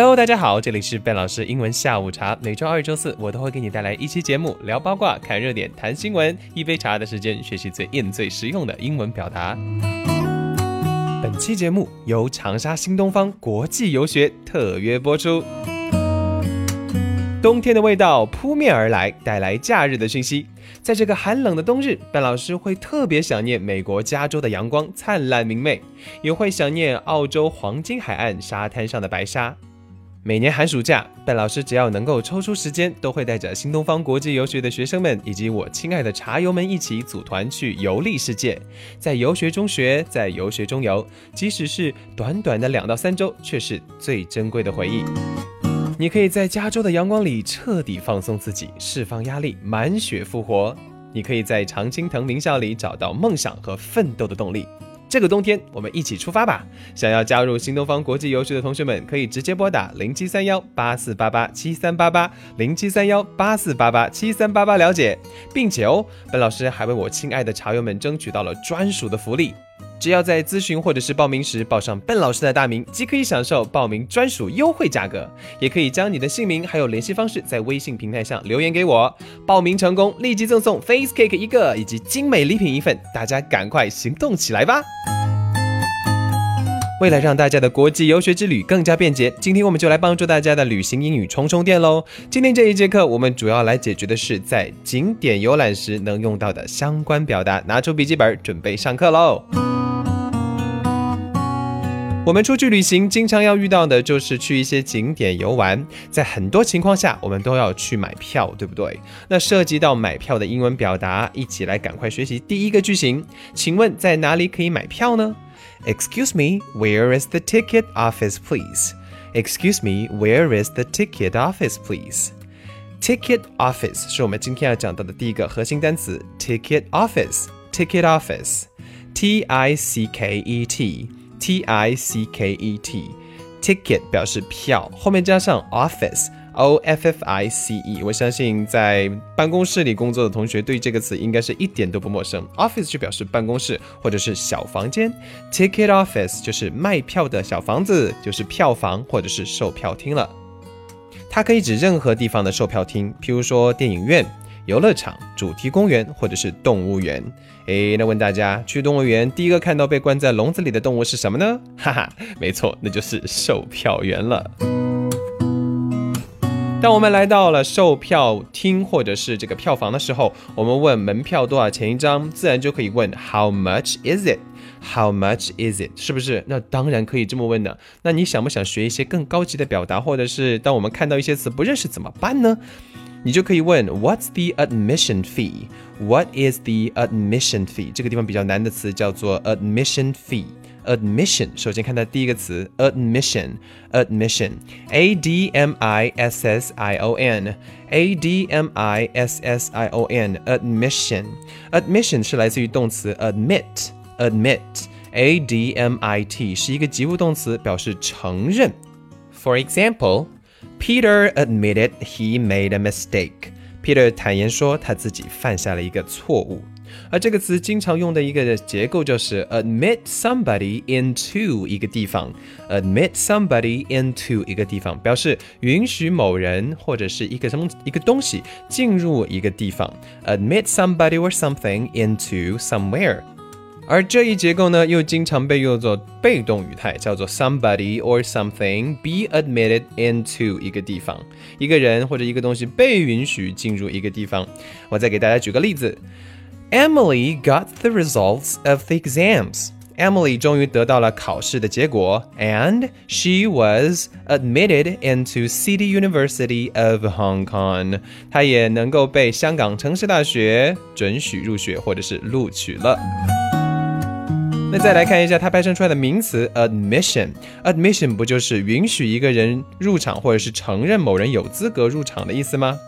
Hello，大家好，这里是 Ben 老师英文下午茶。每周二、周四我都会给你带来一期节目，聊八卦、看热点、谈新闻，一杯茶的时间，学习最硬、最实用的英文表达。本期节目由长沙新东方国际游学特约播出。冬天的味道扑面而来，带来假日的讯息。在这个寒冷的冬日贝老师会特别想念美国加州的阳光灿烂明媚，也会想念澳洲黄金海岸沙滩上的白沙。每年寒暑假，笨老师只要能够抽出时间，都会带着新东方国际游学的学生们以及我亲爱的茶友们一起组团去游历世界，在游学中学，在游学中游，即使是短短的两到三周，却是最珍贵的回忆。你可以在加州的阳光里彻底放松自己，释放压力，满血复活；你可以在常青藤名校里找到梦想和奋斗的动力。这个冬天，我们一起出发吧！想要加入新东方国际游学的同学们，可以直接拨打零七三幺八四八八七三八八零七三幺八四八八七三八八了解，并且哦，本老师还为我亲爱的茶友们争取到了专属的福利，只要在咨询或者是报名时报上笨老师的大名，即可以享受报名专属优惠价格，也可以将你的姓名还有联系方式在微信平台上留言给我，报名成功立即赠送 face cake 一个以及精美礼品一份，大家赶快行动起来吧！为了让大家的国际游学之旅更加便捷，今天我们就来帮助大家的旅行英语充充电喽。今天这一节课，我们主要来解决的是在景点游览时能用到的相关表达。拿出笔记本，准备上课喽。我们出去旅行，经常要遇到的就是去一些景点游玩，在很多情况下，我们都要去买票，对不对？那涉及到买票的英文表达，一起来赶快学习第一个句型。请问在哪里可以买票呢？Excuse me, where is the ticket office, please? Excuse me, where is the ticket office, please? Ticket office 是我们今天要讲到的第一个核心单词。Ticket office, ticket office, T I C K E T, T I C K E T, ticket 表示票，后面加上 office。O F F I C E，我相信在办公室里工作的同学对这个词应该是一点都不陌生。Office 就表示办公室或者是小房间，Ticket Office 就是卖票的小房子，就是票房或者是售票厅了。它可以指任何地方的售票厅，譬如说电影院、游乐场、主题公园或者是动物园。诶，那问大家，去动物园第一个看到被关在笼子里的动物是什么呢？哈哈，没错，那就是售票员了。当我们来到了售票厅或者是这个票房的时候，我们问门票多少钱一张，自然就可以问 How much is it? How much is it? 是不是？那当然可以这么问的。那你想不想学一些更高级的表达，或者是当我们看到一些词不认识怎么办呢？你就可以问 What's the admission fee? What is the admission fee? 这个地方比较难的词叫做 admission fee。admission，首先看到第一个词 admission，admission，a d m i s s i o n，a d m i s s i o n，admission，admission 是来自于动词 admit，admit，a d m i t 是一个及物动词，表示承认。For example, Peter admitted he made a mistake. Peter 坦言说他自己犯下了一个错误。而这个词经常用的一个结构就是 admit somebody into 一个地方，admit somebody into 一个地方，表示允许某人或者是一个什么一个东西进入一个地方，admit somebody or something into somewhere。 而这一结构呢，又经常被用作被动语态，叫做 somebody or something be admitted into 一个地方，一个人或者一个东西被允许进入一个地方。我再给大家举个例子。Emily got the results of the exams. Emily 终于得到了考试的结果，and she was admitted into City University of Hong Kong。她也能够被香港城市大学准许入学或者是录取了。 那再来看一下它派生出来的名词 admission。admission 不就是允许一个人入场或者是承认某人有资格入场的意思吗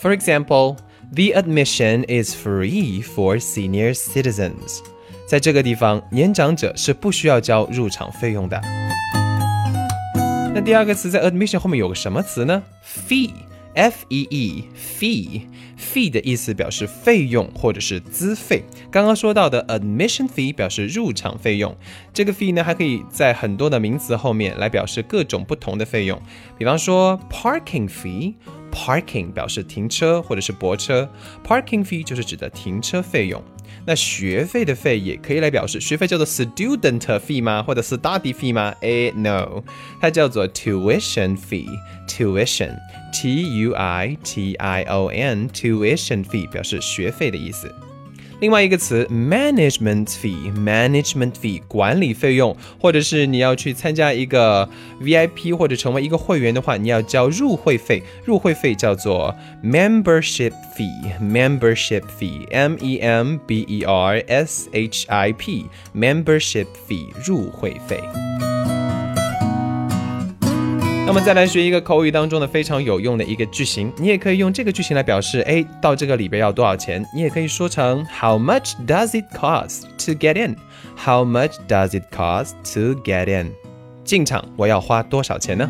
？For example。The admission is free for senior citizens。在这个地方，年长者是不需要交入场费用的。那第二个词在 admission 后面有个什么词呢？Fee。F E E fee fee 的意思表示费用或者是资费。刚刚说到的 admission fee 表示入场费用，这个 fee 呢还可以在很多的名词后面来表示各种不同的费用。比方说 parking fee Parking 表示停车或者是泊车，parking fee 就是指的停车费用。那学费的费也可以来表示学费叫做 student fee 吗？或者 study fee 吗？哎，no，它叫做 tuition fee，tuition，t u i t i o n，tuition fee 表示学费的意思。另外一个词 management fee，management fee 管理费用，或者是你要去参加一个 VIP 或者成为一个会员的话，你要交入会费，入会费叫做 membership fee，membership fee，M E M B E R S H I P，membership fee 入会费。我们再来学一个口语当中的非常有用的一个句型，你也可以用这个句型来表示，哎，到这个里边要多少钱？你也可以说成 How much does it cost to get in? How much does it cost to get in? 进场我要花多少钱呢？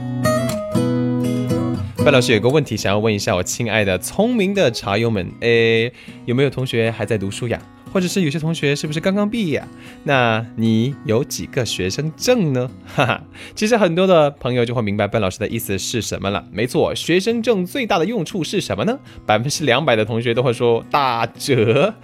范老师有个问题想要问一下我亲爱的聪明的茶友们，哎，有没有同学还在读书呀？或者是有些同学是不是刚刚毕业？那你有几个学生证呢？哈哈，其实很多的朋友就会明白笨老师的意思是什么了。没错，学生证最大的用处是什么呢？百分之两百的同学都会说打折。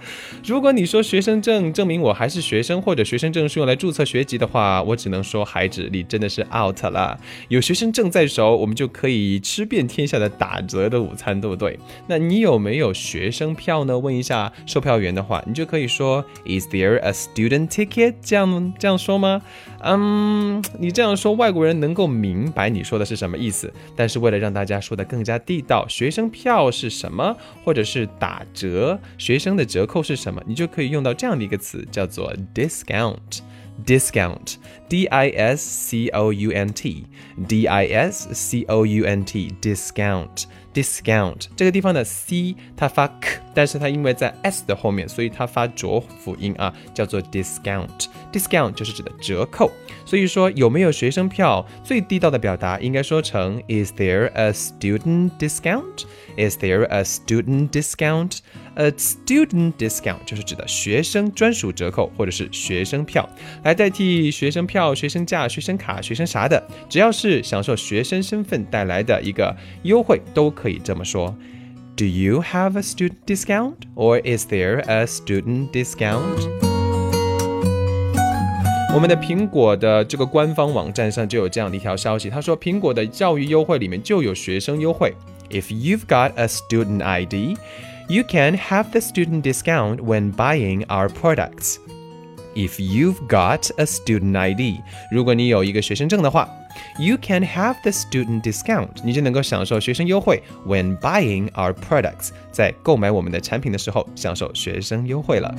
如果你说学生证证明我还是学生，或者学生证是用来注册学籍的话，我只能说孩子你真的是 out 了。有学生证在手，我们就可以吃遍天下的打折的午餐，对不对？那你有没有学生票呢？问一下售票员的话，你就可以。以说，Is there a student ticket？这样这样说吗？嗯，你这样说，外国人能够明白你说的是什么意思。但是为了让大家说的更加地道，学生票是什么，或者是打折，学生的折扣是什么，你就可以用到这样的一个词，叫做 discount。discount，d i s c o u n t，d i s c o u n t，discount。discount 这个地方的 c 它发 k，但是它因为在 s 的后面，所以它发浊辅音啊，叫做 discount。discount 就是指的折扣。所以说有没有学生票？最地道的表达应该说成 Is there a student discount? Is there a student discount? A student discount 就是指的学生专属折扣或者是学生票，来代替学生票、学生价、学生卡、学生啥的，只要是享受学生身份带来的一个优惠，都可以这么说。Do you have a student discount? Or is there a student discount? 我们的苹果的这个官方网站上就有这样的一条消息，他说苹果的教育优惠里面就有学生优惠。If you've got a student ID, you can have the student discount when buying our products. If you've got a student ID，如果你有一个学生证的话，you can have the student discount，你就能够享受学生优惠。When buying our products，在购买我们的产品的时候，享受学生优惠了。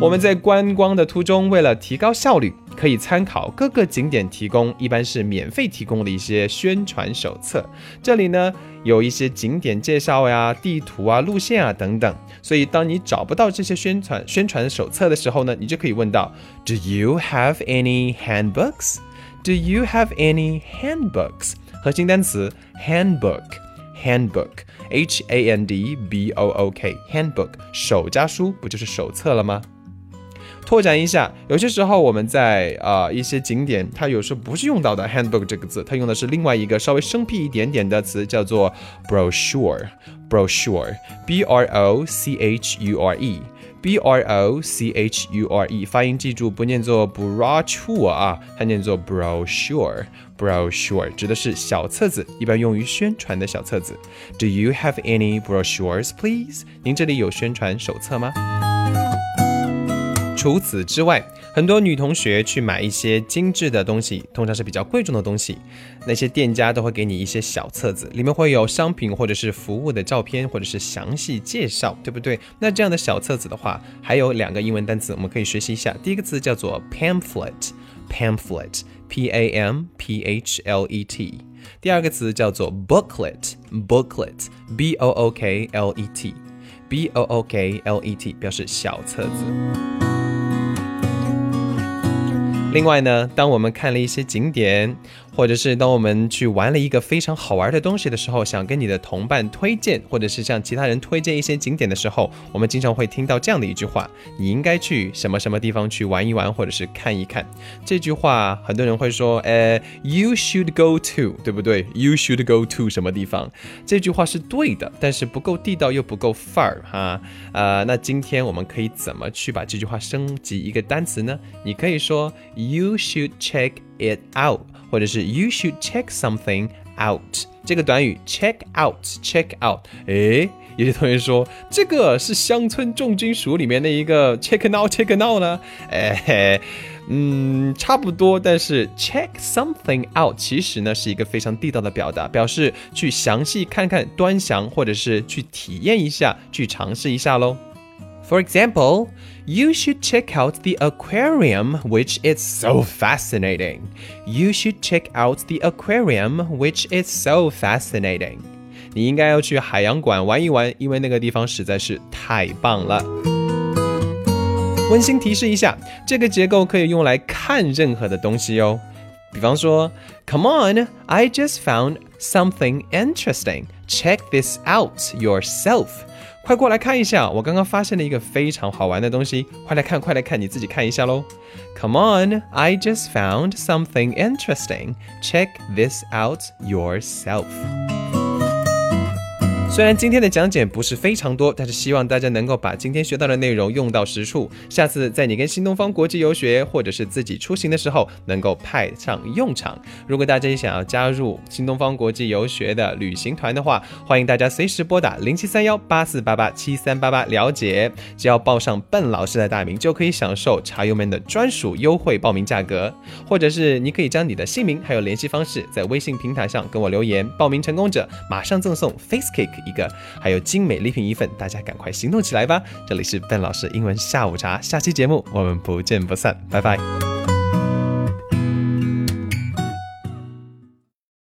我们在观光的途中，为了提高效率。 可以参考各个景点提供，一般是免费提供的一些宣传手册。这里呢有一些景点介绍呀、地图啊、路线啊等等。所以当你找不到这些宣传宣传手册的时候呢，你就可以问到：Do you have any handbooks? Do you have any handbooks? 核心单词 handbook，handbook，h a n d b o o k，handbook 手加书不就是手册了吗？拓展一下，有些时候我们在啊一些景点，它有时候不是用到的 handbook 这个字，它用的是另外一个稍微生僻一点点的词，叫做 brochure，brochure，b r o c h u r e，b r o c h u r e，发音记住不念作 brochure 啊，它念作 brochure，brochure 指的是小册子，一般用于宣传的小册子。Do you have any brochures, please？您这里有宣传手册吗？除此之外，很多女同学去买一些精致的东西，通常是比较贵重的东西，那些店家都会给你一些小册子，里面会有商品或者是服务的照片，或者是详细介绍，对不对？那这样的小册子的话，还有两个英文单词，我们可以学习一下。第一个词叫做 pamphlet，pamphlet，p a m p h l e t。第二个词叫做 booklet，booklet，b o o k l e t，b o o k l e t，表示小册子。另外呢，当我们看了一些景点，或者是当我们去玩了一个非常好玩的东西的时候，想跟你的同伴推荐，或者是向其他人推荐一些景点的时候，我们经常会听到这样的一句话：你应该去什么什么地方去玩一玩，或者是看一看。这句话很多人会说，呃，You should go to，对不对？You should go to 什么地方？这句话是对的，但是不够地道又不够范儿哈。呃，那今天我们可以怎么去把这句话升级一个单词呢？你可以说 You should check it out，或者是 You should check something out。这个短语 check out，check out，诶，有些同学说这个是乡村重金属里面的一个 check now，check now 呢？诶。嗯，差不多，但是 check something out 其实呢是一个非常地道的表达，表示去详细看看、端详，或者是去体验一下、去尝试一下喽。For example, you should check out the aquarium, which is so fascinating. You should check out the aquarium, which is so fascinating. 你应该要去海洋馆玩一玩，因为那个地方实在是太棒了。温馨提示一下，这个结构可以用来看任何的东西哦。比方说，Come on, I just found something interesting. Check this out yourself. 快过来看一下，我刚刚发现了一个非常好玩的东西。快来看，快来看，你自己看一下喽。Come on, I just found something interesting. Check this out yourself. 虽然今天的讲解不是非常多，但是希望大家能够把今天学到的内容用到实处。下次在你跟新东方国际游学，或者是自己出行的时候，能够派上用场。如果大家也想要加入新东方国际游学的旅行团的话，欢迎大家随时拨打零七三幺八四八八七三八八了解。只要报上笨老师的大名，就可以享受茶友们的专属优惠报名价格。或者是你可以将你的姓名还有联系方式在微信平台上跟我留言，报名成功者马上赠送 Face Cake。一个，还有精美礼品一份，大家赶快行动起来吧！这里是笨老师英文下午茶，下期节目我们不见不散，拜拜。